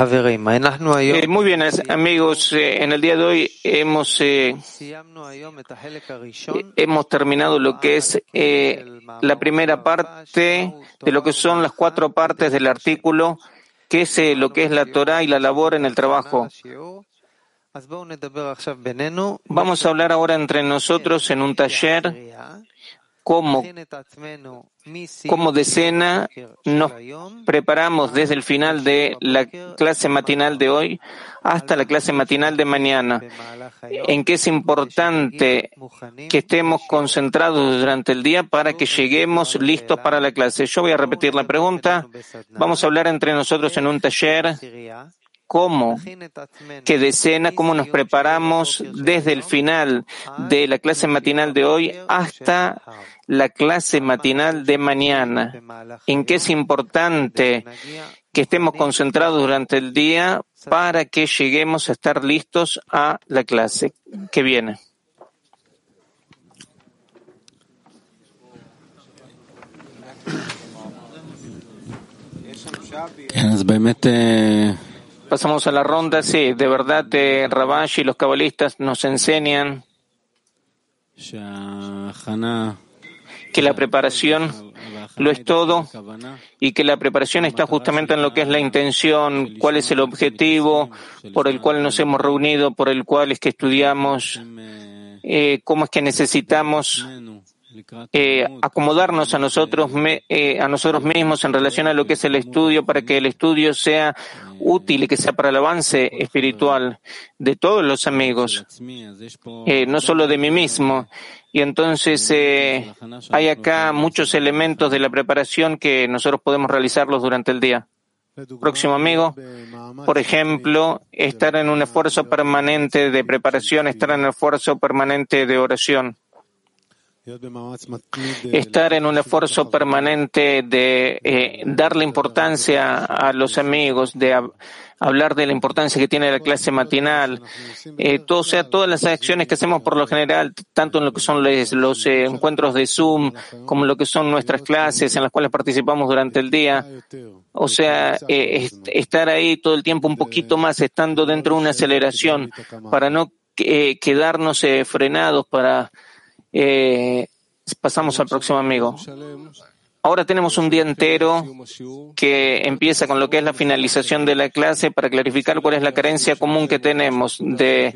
Eh, muy bien, amigos, eh, en el día de hoy hemos, eh, hemos terminado lo que es la primera parte de lo que son las cuatro partes del artículo, que es lo que es la Torah y la labor en el trabajo. Vamos a hablar ahora entre nosotros en un taller cómo, como decena nos preparamos desde el final de la clase matinal de hoy hasta la clase matinal de mañana, en que es importante que estemos concentrados durante el día para que lleguemos listos para la clase. Yo voy a repetir la pregunta. Vamos a hablar entre nosotros en un taller cómo que decena, cómo nos preparamos desde el final de la clase matinal de hoy hasta la clase matinal de mañana, en que es importante que estemos concentrados durante el día para que lleguemos a estar listos a la clase que viene. Pasamos a la ronda, sí, de verdad, de Rabash y los cabalistas nos enseñan que la preparación lo es todo y que la preparación está justamente en lo que es la intención, cuál es el objetivo por el cual nos hemos reunido, por el cual es que estudiamos, eh, cómo es que necesitamos eh, acomodarnos a nosotros, eh, a nosotros mismos en relación a lo que es el estudio para que el estudio sea útil y que sea para el avance espiritual de todos los amigos, no solo de mí mismo. Y entonces hay acá muchos elementos de la preparación que nosotros podemos realizarlos durante el día. Próximo amigo, por ejemplo, estar en un esfuerzo permanente de preparación, estar en un esfuerzo permanente de oración estar en un esfuerzo permanente de eh, darle importancia a los amigos, de hablar de la importancia que tiene la clase matinal, eh, todo, sea, todas las acciones que hacemos por lo general, tanto en lo que son los, eh, encuentros de Zoom, como en lo que son nuestras clases en las cuales participamos durante el día. O sea, estar ahí todo el tiempo un poquito más, estando dentro de una aceleración, para no quedarnos frenados, para eh, pasamos al próximo amigo. Ahora tenemos un día entero que empieza con lo que es la finalización de la clase para clarificar cuál es la carencia común que tenemos de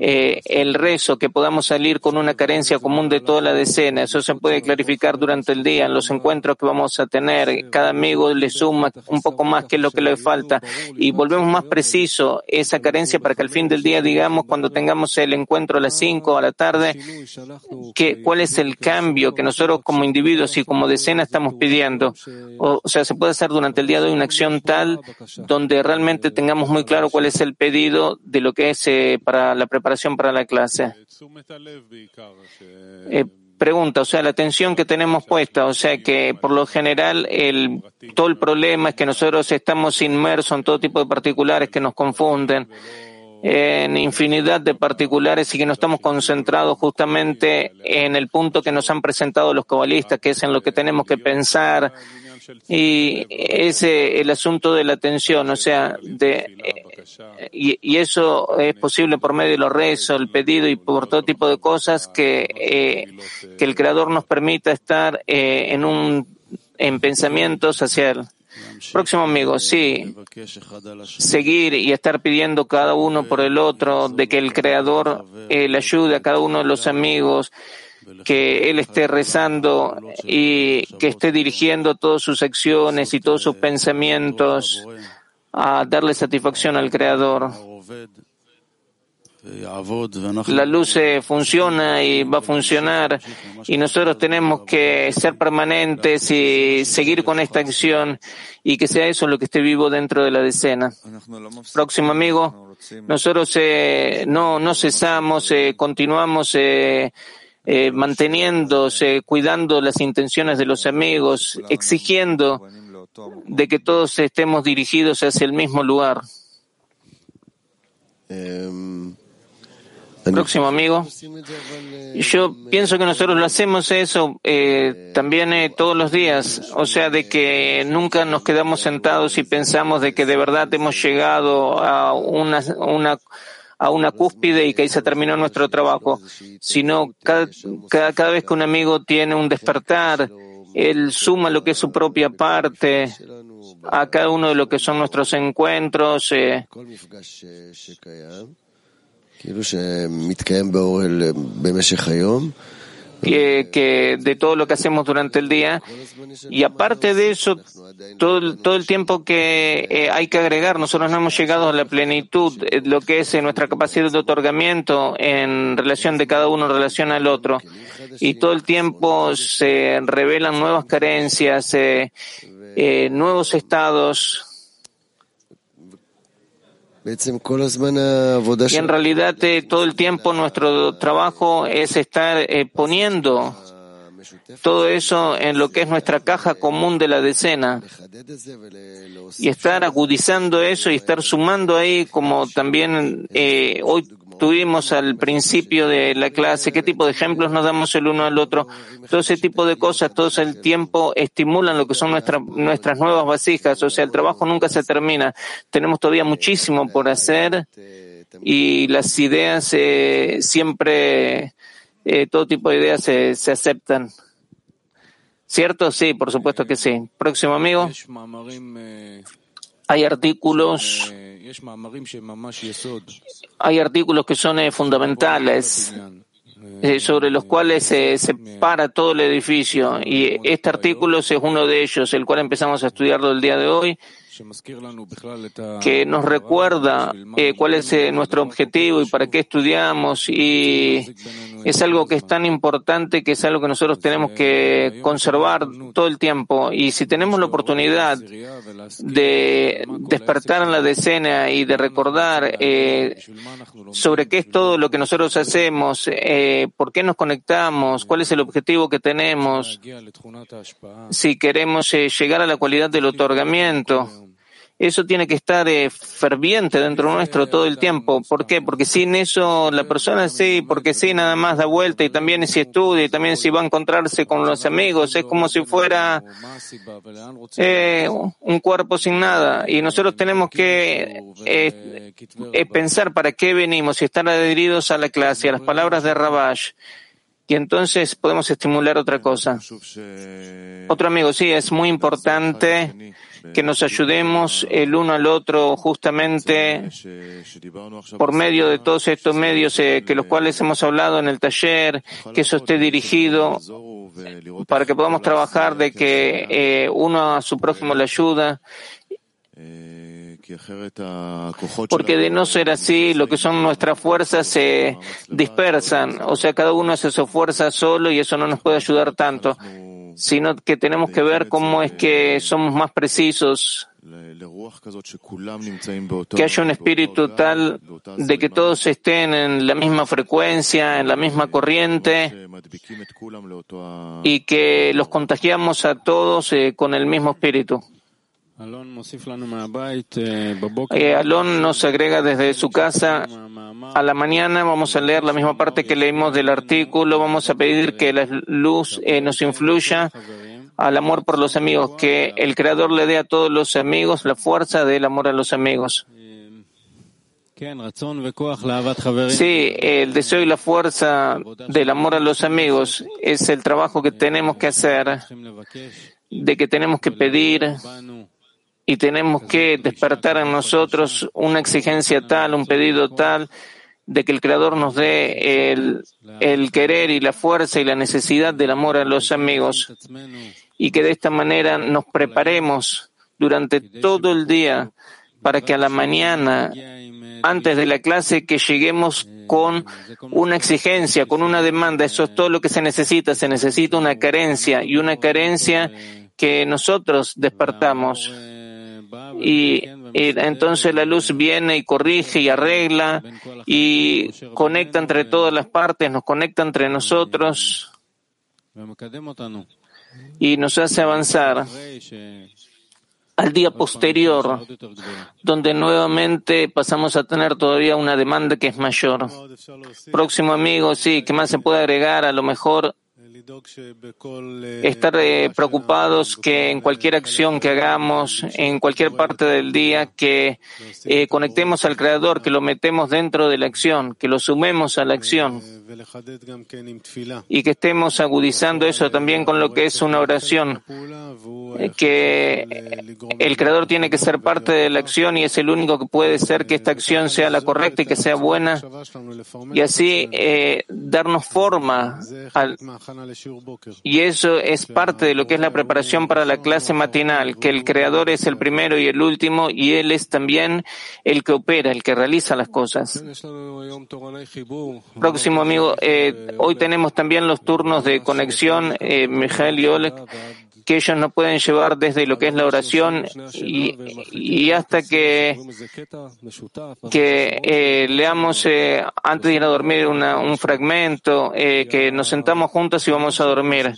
eh, el rezo, que podamos salir con una carencia común de toda la decena. Eso se puede clarificar durante el día en los encuentros que vamos a tener. Cada amigo le suma un poco más que lo que le falta y volvemos más preciso esa carencia para que al fin del día digamos cuando tengamos el encuentro a las 5 a la tarde que cuál es el cambio que nosotros como individuos y como decena estamos pidiendo. O, sea, se puede hacer durante el día de hoy una acción tal donde realmente tengamos muy claro cuál es el pedido de lo que es eh, para la preparación para la clase. Eh, pregunta, o sea, la atención que tenemos puesta, o sea que por lo general el, todo el problema es que nosotros estamos inmersos en todo tipo de particulares que nos confunden en infinidad de particulares y que no estamos concentrados justamente en el punto que nos han presentado los cabalistas, que es en lo que tenemos que pensar. Y ese el asunto de la atención, o sea, de, y, eso es posible por medio de los rezos, el pedido y por todo tipo de cosas que, eh, que el Creador nos permita estar eh, en un en pensamientos hacia Él. Próximo amigo, sí, seguir y estar pidiendo cada uno por el otro, de que el Creador eh, le ayude a cada uno de los amigos, que él esté rezando y que esté dirigiendo todas sus acciones y todos sus pensamientos a darle satisfacción al Creador la luz funciona y va a funcionar y nosotros tenemos que ser permanentes y seguir con esta acción y que sea eso lo que esté vivo dentro de la decena. Próximo amigo, nosotros eh, no, no cesamos, eh, continuamos eh, eh, manteniéndose, cuidando las intenciones de los amigos, exigiendo de que todos estemos dirigidos hacia el mismo lugar. Em, Próximo amigo. Yo pienso que nosotros lo hacemos eso eh, también eh, todos los días, o sea, de que nunca nos quedamos sentados y pensamos de que de verdad hemos llegado a una, una a una cúspide y que ahí se terminó nuestro trabajo, sino cada, cada, vez que un amigo tiene un despertar, él suma lo que es su propia parte a cada uno de lo que son nuestros encuentros. Eh, que, que, de todo lo que hacemos durante el día. Y aparte de eso, todo, todo el tiempo que eh, hay que agregar, nosotros no hemos llegado a la plenitud, eh, lo que es eh, nuestra capacidad de otorgamiento en relación de cada uno en relación al otro. Y todo el tiempo se revelan nuevas carencias, nuevos estados y en realidad eh, todo el tiempo nuestro trabajo es estar eh, poniendo todo eso en lo que es nuestra caja común de la decena y estar agudizando eso y estar sumando ahí como también eh, hoy tuvimos al principio de la clase, qué tipo de ejemplos nos damos el uno al otro, todo ese tipo de cosas, todo el tiempo estimulan lo que son nuestras nuestras nuevas vasijas, o sea, el trabajo nunca se termina, tenemos todavía muchísimo por hacer y las ideas eh, siempre, eh, todo tipo de ideas se, se aceptan. ¿Cierto? Sí, por supuesto que sí. Próximo amigo. Hay artículos hay artículos que son eh, fundamentales eh, sobre los cuales se, se para todo el edificio. Y este artículo es uno de ellos, el cual empezamos a estudiarlo el día de hoy que nos recuerda eh, cuál es eh, nuestro objetivo y para qué estudiamos y es algo que es tan importante que es algo que nosotros tenemos que conservar todo el tiempo. Y si tenemos la oportunidad de despertar en la decena y de recordar eh, sobre qué es todo lo que nosotros hacemos, por qué nos conectamos, cuál es el objetivo que tenemos, si queremos llegar a la cualidad del otorgamiento, eso tiene que estar eh, ferviente dentro nuestro todo el tiempo. ¿Por qué? Porque sin eso la persona sí, porque sí, nada más da vuelta y también si estudia y también si va a encontrarse con los amigos, es como si fuera eh, un cuerpo sin nada. Y nosotros tenemos que eh, pensar para qué venimos y estar adheridos a la clase, a las palabras de Rabash. Y entonces podemos estimular otra cosa. Otro amigo, sí, es muy importante que nos ayudemos el uno al otro justamente por medio de todos estos medios eh, que los cuales hemos hablado en el taller, que eso esté dirigido para que podamos trabajar de que eh, uno a su prójimo le ayuda. Porque de no ser así, lo que son nuestras fuerzas se dispersan. O sea, cada uno hace su fuerza solo y eso no nos puede ayudar tanto sino que tenemos que ver cómo es que somos más precisos, que haya un espíritu tal de que todos estén en la misma frecuencia, en la misma corriente y que los contagiamos a todos eh, con el mismo espíritu. Eh, Alon nos agrega desde su casa a la mañana, vamos a leer la misma parte que leímos del artículo, vamos a pedir que la luz eh, nos influya al amor por los amigos, que el Creador le dé a todos los amigos la fuerza del amor a los amigos. Sí, el deseo y la fuerza del amor a los amigos es el trabajo que tenemos que hacer, de que tenemos que pedir y tenemos que despertar en nosotros una exigencia tal, un pedido tal, de que el Creador nos dé el, el, querer y la fuerza y la necesidad del amor a los amigos y que de esta manera nos preparemos durante todo el día para que a la mañana, antes de la clase, que lleguemos con una exigencia, con una demanda. Eso es todo lo que se necesita. Se necesita una carencia y una carencia que nosotros despertamos y, entonces la luz viene y corrige y arregla y conecta entre todas las partes, nos conecta entre nosotros y nos hace avanzar. al día posterior, donde nuevamente pasamos a tener todavía una demanda que es mayor. Próximo amigo, sí, ¿qué más se puede agregar? A lo mejor estar eh, preocupados que en cualquier acción que hagamos, en cualquier parte del día, que eh, conectemos al Creador, que lo metemos dentro de la acción, que lo sumemos a la acción y que estemos agudizando eso también con lo que es una oración, eh, que el Creador tiene que ser parte de la acción y es el único que puede ser que esta acción sea la correcta y que sea buena. Y así darnos forma y eso es parte de lo que es la preparación para la clase matinal, que el creador es el primero y el último y él es también el que opera, el que realiza las cosas. Próximo amigo, eh, hoy tenemos también los turnos de conexión, eh, Mijael y Oleg que ellos no pueden llevar desde lo que es la oración y, hasta que, eh, leamos eh, antes de ir a dormir un fragmento, que nos sentamos juntos y vamos a dormir.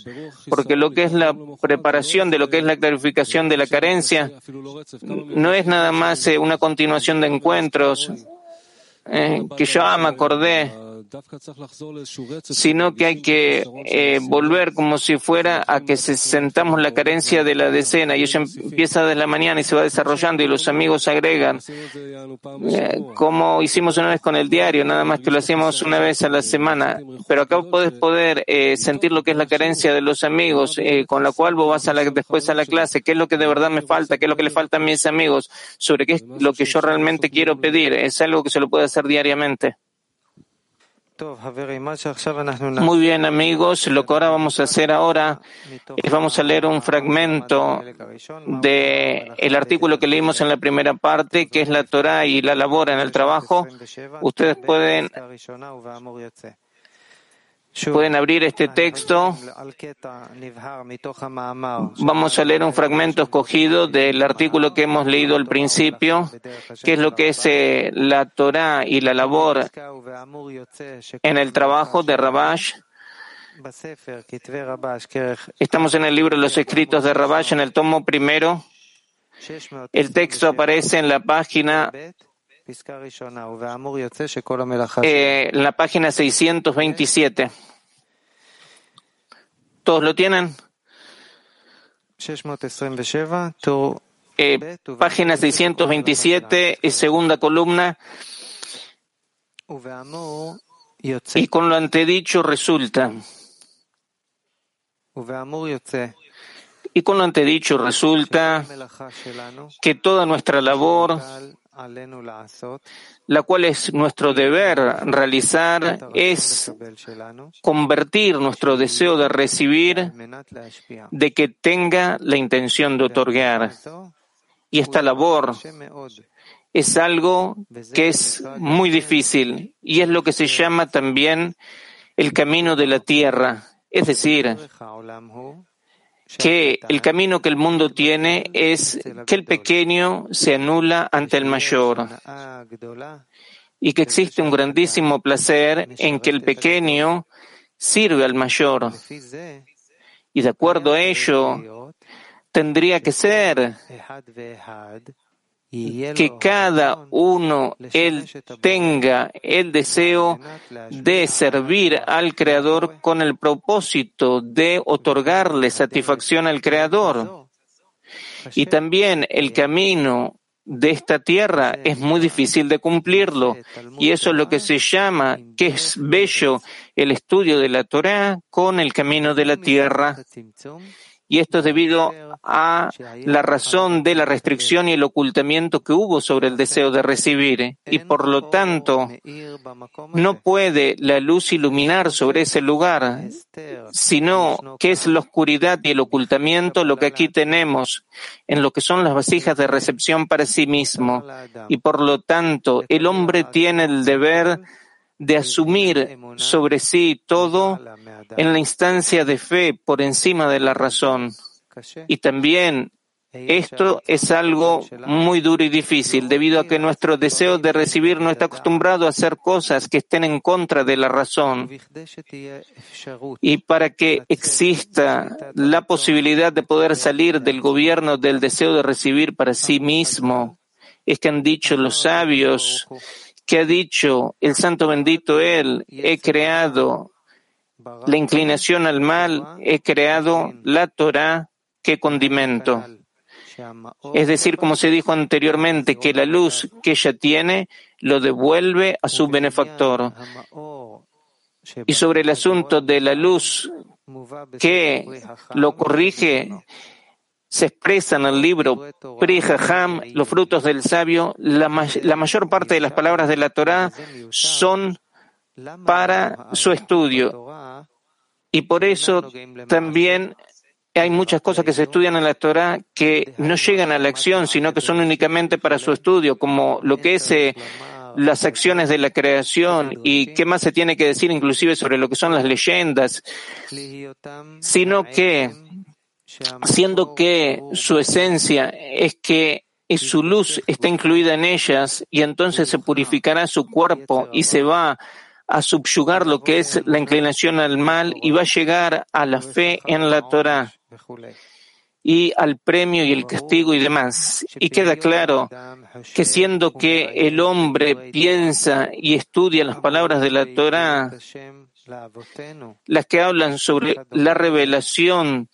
Porque lo que es la preparación de lo que es la clarificación de la carencia no es nada más una continuación de encuentros que yo me acordé sino que hay que eh, volver como si fuera a que se sentamos la carencia de la decena. Y eso empieza desde la mañana y se va desarrollando y los amigos agregan, eh, como hicimos una vez con el diario, nada más que lo hacemos una vez a la semana, pero acá puedes poder eh, sentir lo que es la carencia de los amigos, con la cual vos vas a la, después a la clase, qué es lo que de verdad me falta, qué es lo que le falta a mis amigos, sobre qué es lo que yo realmente quiero pedir, es algo que se lo puede hacer diariamente. Muy bien, amigos. Lo que ahora vamos a hacer ahora es vamos a leer un fragmento de artículo que leímos en la primera parte, que es la Torah y la labor en el trabajo. Ustedes pueden Pueden abrir este texto. Vamos a leer un fragmento escogido del artículo que hemos leído al principio, que es lo que es eh, la Torah y la labor en el trabajo de Rabash. Estamos en el libro de los escritos de Rabash, en el tomo primero. El texto aparece en la página eh, la página 627. ¿Todos lo tienen? Eh, página 627, segunda columna. Y con lo antedicho resulta. Y con lo antedicho resulta que toda nuestra labor la cual es nuestro deber realizar, es convertir nuestro deseo de recibir, de que tenga la intención de otorgar. Y esta labor es algo que es muy difícil y es lo que se llama también el camino de la tierra. Es decir, que el camino que el mundo tiene es que el pequeño se anula ante el mayor y que existe un grandísimo placer en que el pequeño sirve al mayor. Y de acuerdo a ello, tendría que ser que cada uno él tenga el deseo de servir al Creador con el propósito de otorgarle satisfacción al Creador. Y también el camino de esta tierra es muy difícil de cumplirlo. Y eso es lo que se llama, que es bello, el estudio de la Torah con el camino de la tierra y esto es debido a la razón de la restricción y el ocultamiento que hubo sobre el deseo de recibir. Y por lo tanto, no puede la luz iluminar sobre ese lugar, sino que es la oscuridad y el ocultamiento lo que aquí tenemos en lo que son las vasijas de recepción para sí mismo. Y por lo tanto, el hombre tiene el deber de asumir sobre sí todo en la instancia de fe por encima de la razón. Y también Esto es algo muy duro y difícil, debido a que nuestro deseo de recibir no está acostumbrado a hacer cosas que estén en contra de la razón. Y para que exista la posibilidad de poder salir del gobierno del deseo de recibir para sí mismo, es que han dicho los sabios, que ha dicho el santo bendito Él, he creado la inclinación al mal, he creado la Torah que condimento. Es decir, como se dijo anteriormente, que la luz que ella tiene lo devuelve a su benefactor. Y sobre el asunto de la luz que lo corrige, se expresa en el libro Pri los frutos del sabio, la, la mayor parte de las palabras de la Torah son para su estudio. Y por eso también hay muchas cosas que se estudian en la Torah que no llegan a la acción, sino que son únicamente para su estudio, como lo que es eh, las acciones de la creación y qué más se tiene que decir inclusive sobre lo que son las leyendas, sino que, siendo que su esencia es que su luz está incluida en ellas y entonces se purificará su cuerpo y se va a subyugar lo que es la inclinación al mal y va a llegar a la fe en la Torah y al premio y el castigo y demás. Y queda claro que siendo que el hombre piensa y estudia las palabras de la Torah, las que hablan sobre la revelación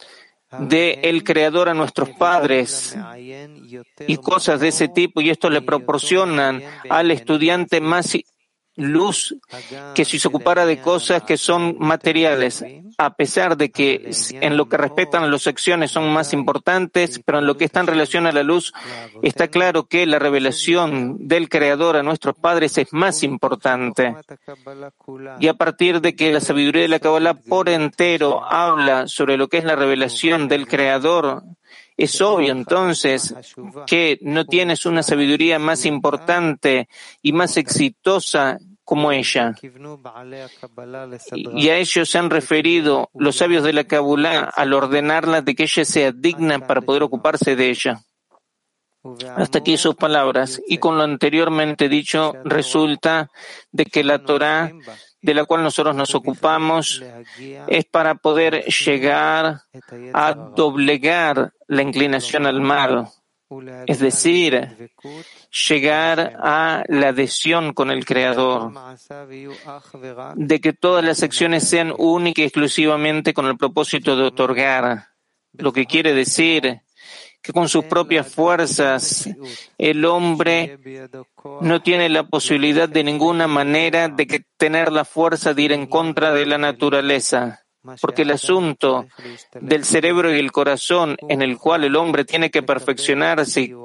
de el creador a nuestros padres y cosas de ese tipo, y esto le proporcionan al estudiante más luz que si se ocupara de cosas que son materiales, a pesar de que en lo que respetan a las acciones son más importantes, pero en lo que está en relación a la luz, está claro que la revelación del Creador a nuestros padres es más importante. Y a partir de que la sabiduría de la Kabbalah por entero habla sobre lo que es la revelación del Creador, es obvio entonces que no tienes una sabiduría más importante y más exitosa como ella. Y a ellos se han referido los sabios de la Kabbalah al ordenarla de que ella sea digna para poder ocuparse de ella. Hasta aquí sus palabras. Y con lo anteriormente dicho, resulta de que la Torah de la cual nosotros nos ocupamos es para poder llegar a doblegar la inclinación al mal, es decir, llegar a la adhesión con el Creador, de que todas las acciones sean únicas y exclusivamente con el propósito de otorgar, lo que quiere decir que con sus propias fuerzas el hombre no tiene la posibilidad de ninguna manera de tener la fuerza de ir en contra de la naturaleza. Porque el asunto del cerebro y el corazón en el cual el hombre tiene que perfeccionarse,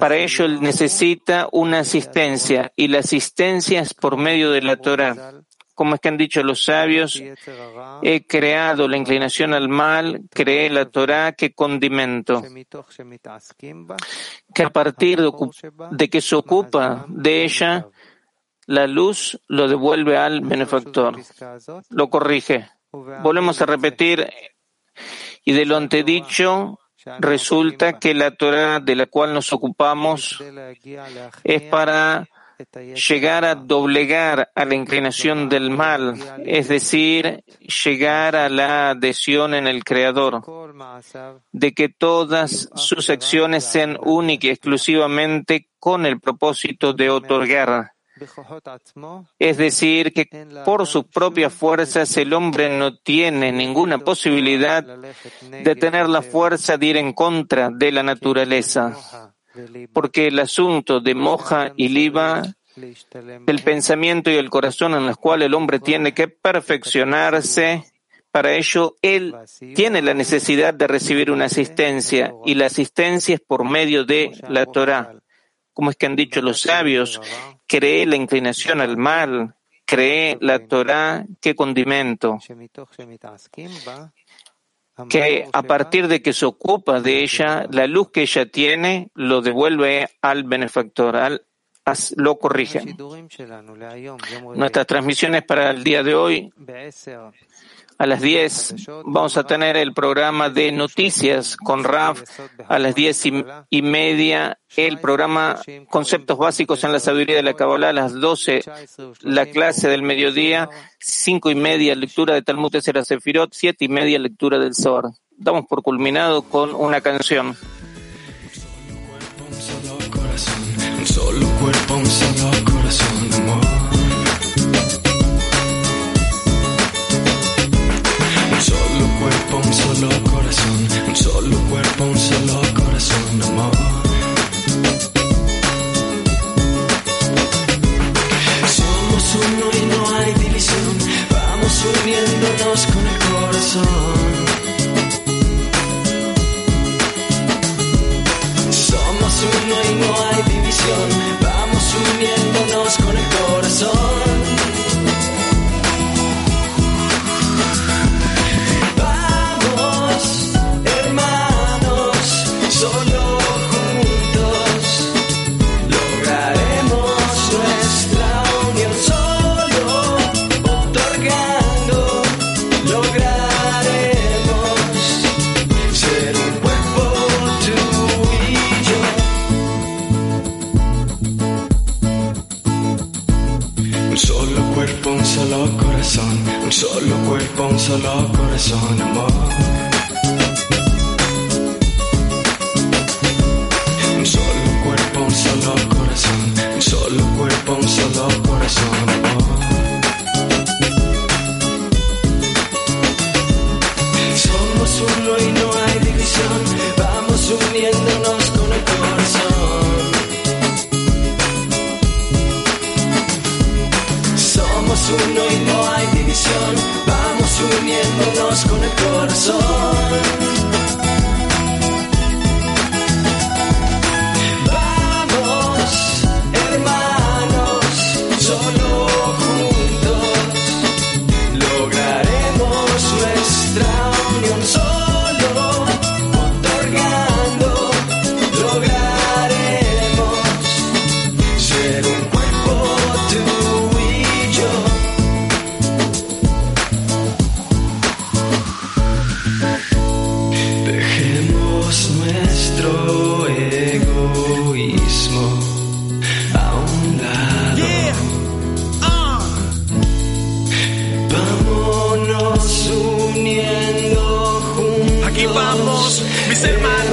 para ello él necesita una asistencia y la asistencia es por medio de la Torah como es que han dicho los sabios, he creado la inclinación al mal, creé la Torah que condimento, que a partir de, que se ocupa de ella, la luz lo devuelve al benefactor, lo corrige. Volvemos a repetir, y de lo antedicho, resulta que la Torah de la cual nos ocupamos es para llegar a doblegar a la inclinación del mal, es decir, llegar a la adhesión en el Creador, de que todas sus acciones sean únicas y exclusivamente con el propósito de otorgar. Es decir, que por sus propias fuerzas el hombre no tiene ninguna posibilidad de tener la fuerza de ir en contra de la naturaleza porque el asunto de moja y liba, el pensamiento y el corazón en los cuales el hombre tiene que perfeccionarse, para ello él tiene la necesidad de recibir una asistencia y la asistencia es por medio de la Torah. Como es que han dicho los sabios, cree la inclinación al mal, cree la Torah que condimento que a partir de que se ocupa de ella, la luz que ella tiene lo devuelve al benefactor, al, lo corrige. Nuestras transmisiones para el día de hoy A las 10 vamos a tener el programa de noticias con Raf. A las 10 y, media el programa Conceptos Básicos en la Sabiduría de la Kabbalah. A las 12 la clase del mediodía. 5 y media lectura de Talmud de Sefirot. 7 y media lectura del Zohar. Damos por culminado con una canción. Solo corazón, un solo cuerpo, un solo corazón, solo corazón, amor. Corazón. Mis hermanos.